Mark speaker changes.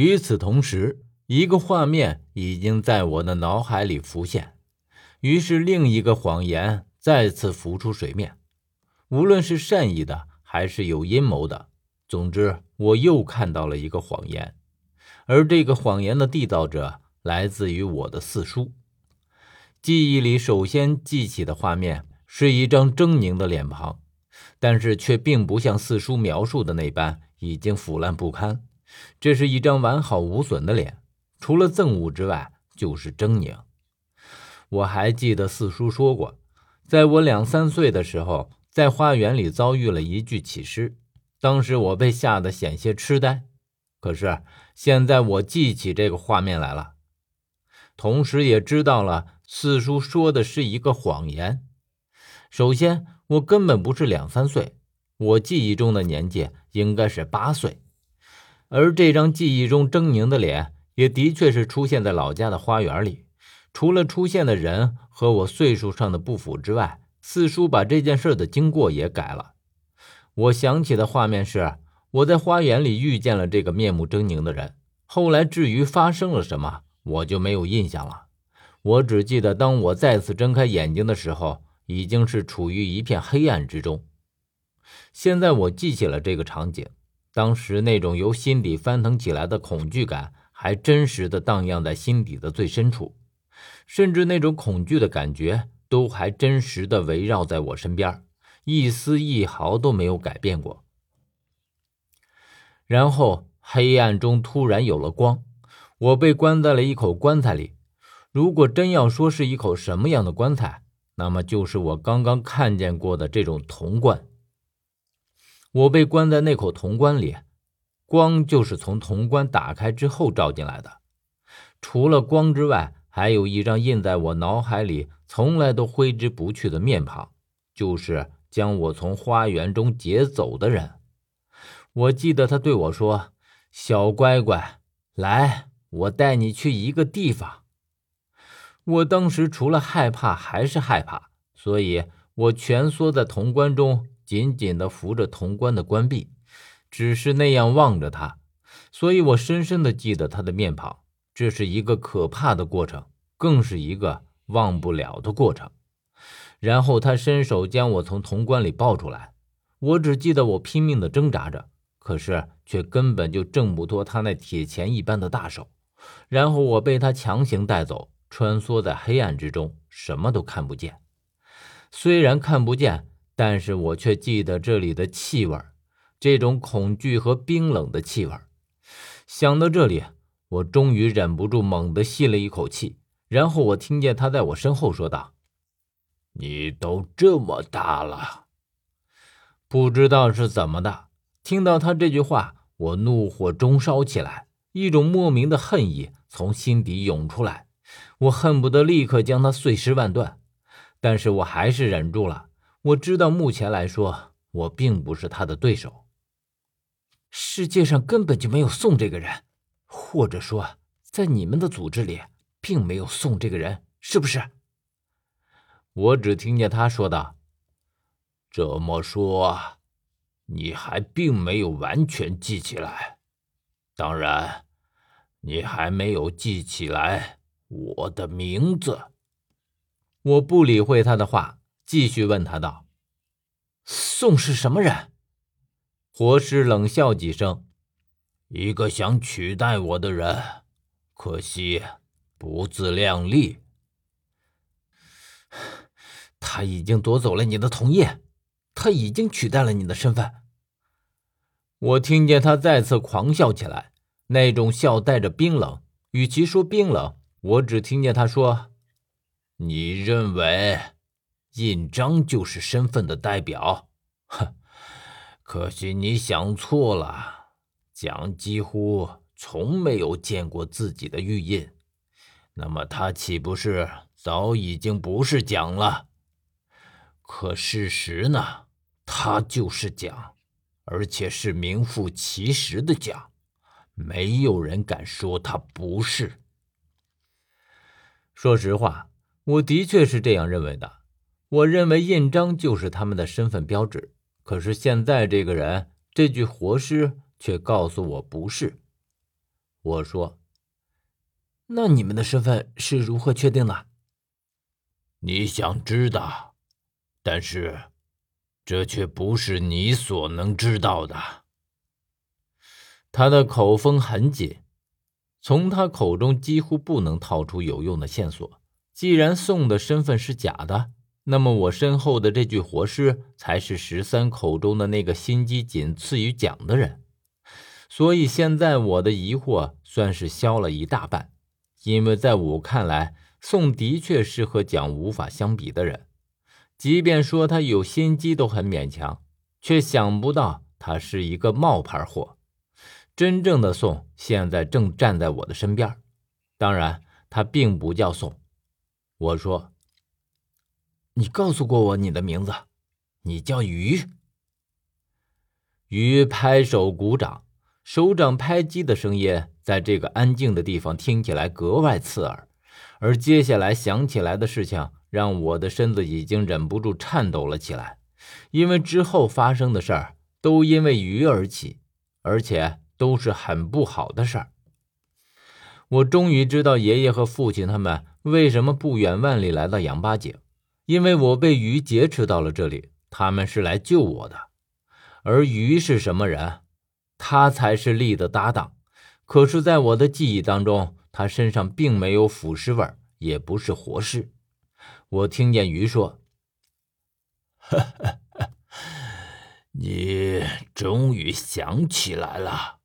Speaker 1: 与此同时，一个画面已经在我的脑海里浮现，于是另一个谎言再次浮出水面。无论是善意的还是有阴谋的，总之，我又看到了一个谎言，而这个谎言的缔造者来自于我的四叔。记忆里首先记起的画面是一张狰狞的脸庞，但是却并不像四叔描述的那般已经腐烂不堪。这是一张完好无损的脸，除了憎恶之外就是狰狞。我还记得四叔说过，在我两三岁的时候，在花园里遭遇了一具起尸，当时我被吓得险些痴呆。可是现在我记起这个画面来了，同时也知道了四叔说的是一个谎言。首先，我根本不是两三岁，我记忆中的年纪应该是八岁。而这张记忆中狰狞的脸，也的确是出现在老家的花园里。除了出现的人和我岁数上的不符之外，四叔把这件事的经过也改了。我想起的画面是，我在花园里遇见了这个面目狰狞的人。后来至于发生了什么，我就没有印象了。我只记得，当我再次睁开眼睛的时候，已经是处于一片黑暗之中。现在我记起了这个场景。当时那种由心底翻腾起来的恐惧感，还真实的荡漾在心底的最深处，甚至那种恐惧的感觉都还真实的围绕在我身边，一丝一毫都没有改变过。然后黑暗中突然有了光，我被关在了一口棺材里。如果真要说是一口什么样的棺材，那么就是我刚刚看见过的这种铜棺。我被关在那口铜棺里，光就是从铜棺打开之后照进来的。除了光之外，还有一张印在我脑海里、从来都挥之不去的面庞，就是将我从花园中劫走的人。我记得他对我说：“小乖乖，来，我带你去一个地方。”我当时除了害怕还是害怕，所以我蜷缩在铜棺中。紧紧地扶着铜棺的棺壁，只是那样望着他，所以我深深地记得他的面庞。这是一个可怕的过程，更是一个忘不了的过程。然后他伸手将我从铜棺里抱出来，我只记得我拼命地挣扎着，可是却根本就挣不脱他那铁钳一般的大手。然后我被他强行带走，穿梭在黑暗之中，什么都看不见。虽然看不见。但是我却记得这里的气味，这种恐惧和冰冷的气味。想到这里，我终于忍不住猛地吸了一口气，然后我听见他在我身后说道：“
Speaker 2: 你都这么大了。”
Speaker 1: 不知道是怎么的，听到他这句话，我怒火中烧起来，一种莫名的恨意从心底涌出来，我恨不得立刻将他碎尸万段，但是我还是忍住了。我知道，目前来说，我并不是他的对手。世界上根本就没有宋这个人，或者说，在你们的组织里，并没有宋这个人，是不是？我只听见他说道：“
Speaker 2: 这么说，你还并没有完全记起来。当然，你还没有记起来我的名字。”
Speaker 1: 我不理会他的话。继续问他道：“宋是什么人？”活尸冷笑几声：“
Speaker 2: 一个想取代我的人，可惜不自量力。
Speaker 1: 他已经夺走了你的同意，他已经取代了你的身份。”我听见他再次狂笑起来，那种笑带着冰冷。与其说冰冷，我只听见他说：“
Speaker 2: 你认为？”印章就是身份的代表，哼！可惜你想错了。蒋几乎从没有见过自己的玉印，那么他岂不是早已经不是蒋了？可事实呢？他就是蒋，而且是名副其实的蒋，没有人敢说他不是。
Speaker 1: 说实话，我的确是这样认为的。我认为印章就是他们的身份标志，可是现在这个人，这具活尸却告诉我不是。我说：“
Speaker 2: 那你们的身份是如何确定的？”
Speaker 1: 你想知道，但是这却不是你所能知道的。他的口风很紧，从他口中几乎不能套出有用的线索。既然宋的身份是假的，那么我身后的这具活尸才是十三口中的那个心机仅次于蒋的人。所以现在我的疑惑算是消了一大半，因为在我看来。宋的确是和蒋无法相比的人，即便说他有心机都很勉强，却想不到他是一个冒牌货。真正的宋现在正站在我的身边，当然他并不叫宋。我说：“
Speaker 2: 你告诉过我你的名字，你叫鱼。
Speaker 1: 鱼拍手鼓掌，手掌拍击的声音在这个安静的地方听起来格外刺耳。而接下来想起来的事情，让我的身子已经忍不住颤抖了起来，因为之后发生的事儿都因为鱼而起，而且都是很不好的事儿。我终于知道爷爷和父亲他们为什么不远万里来到杨八井，因为我被鱼劫持到了这里，他们是来救我的。而鱼是什么人？他才是力的搭档。可是，在我的记忆当中。他身上并没有腐尸味也不是活尸。我听见鱼说：“
Speaker 2: 你终于想起来了。”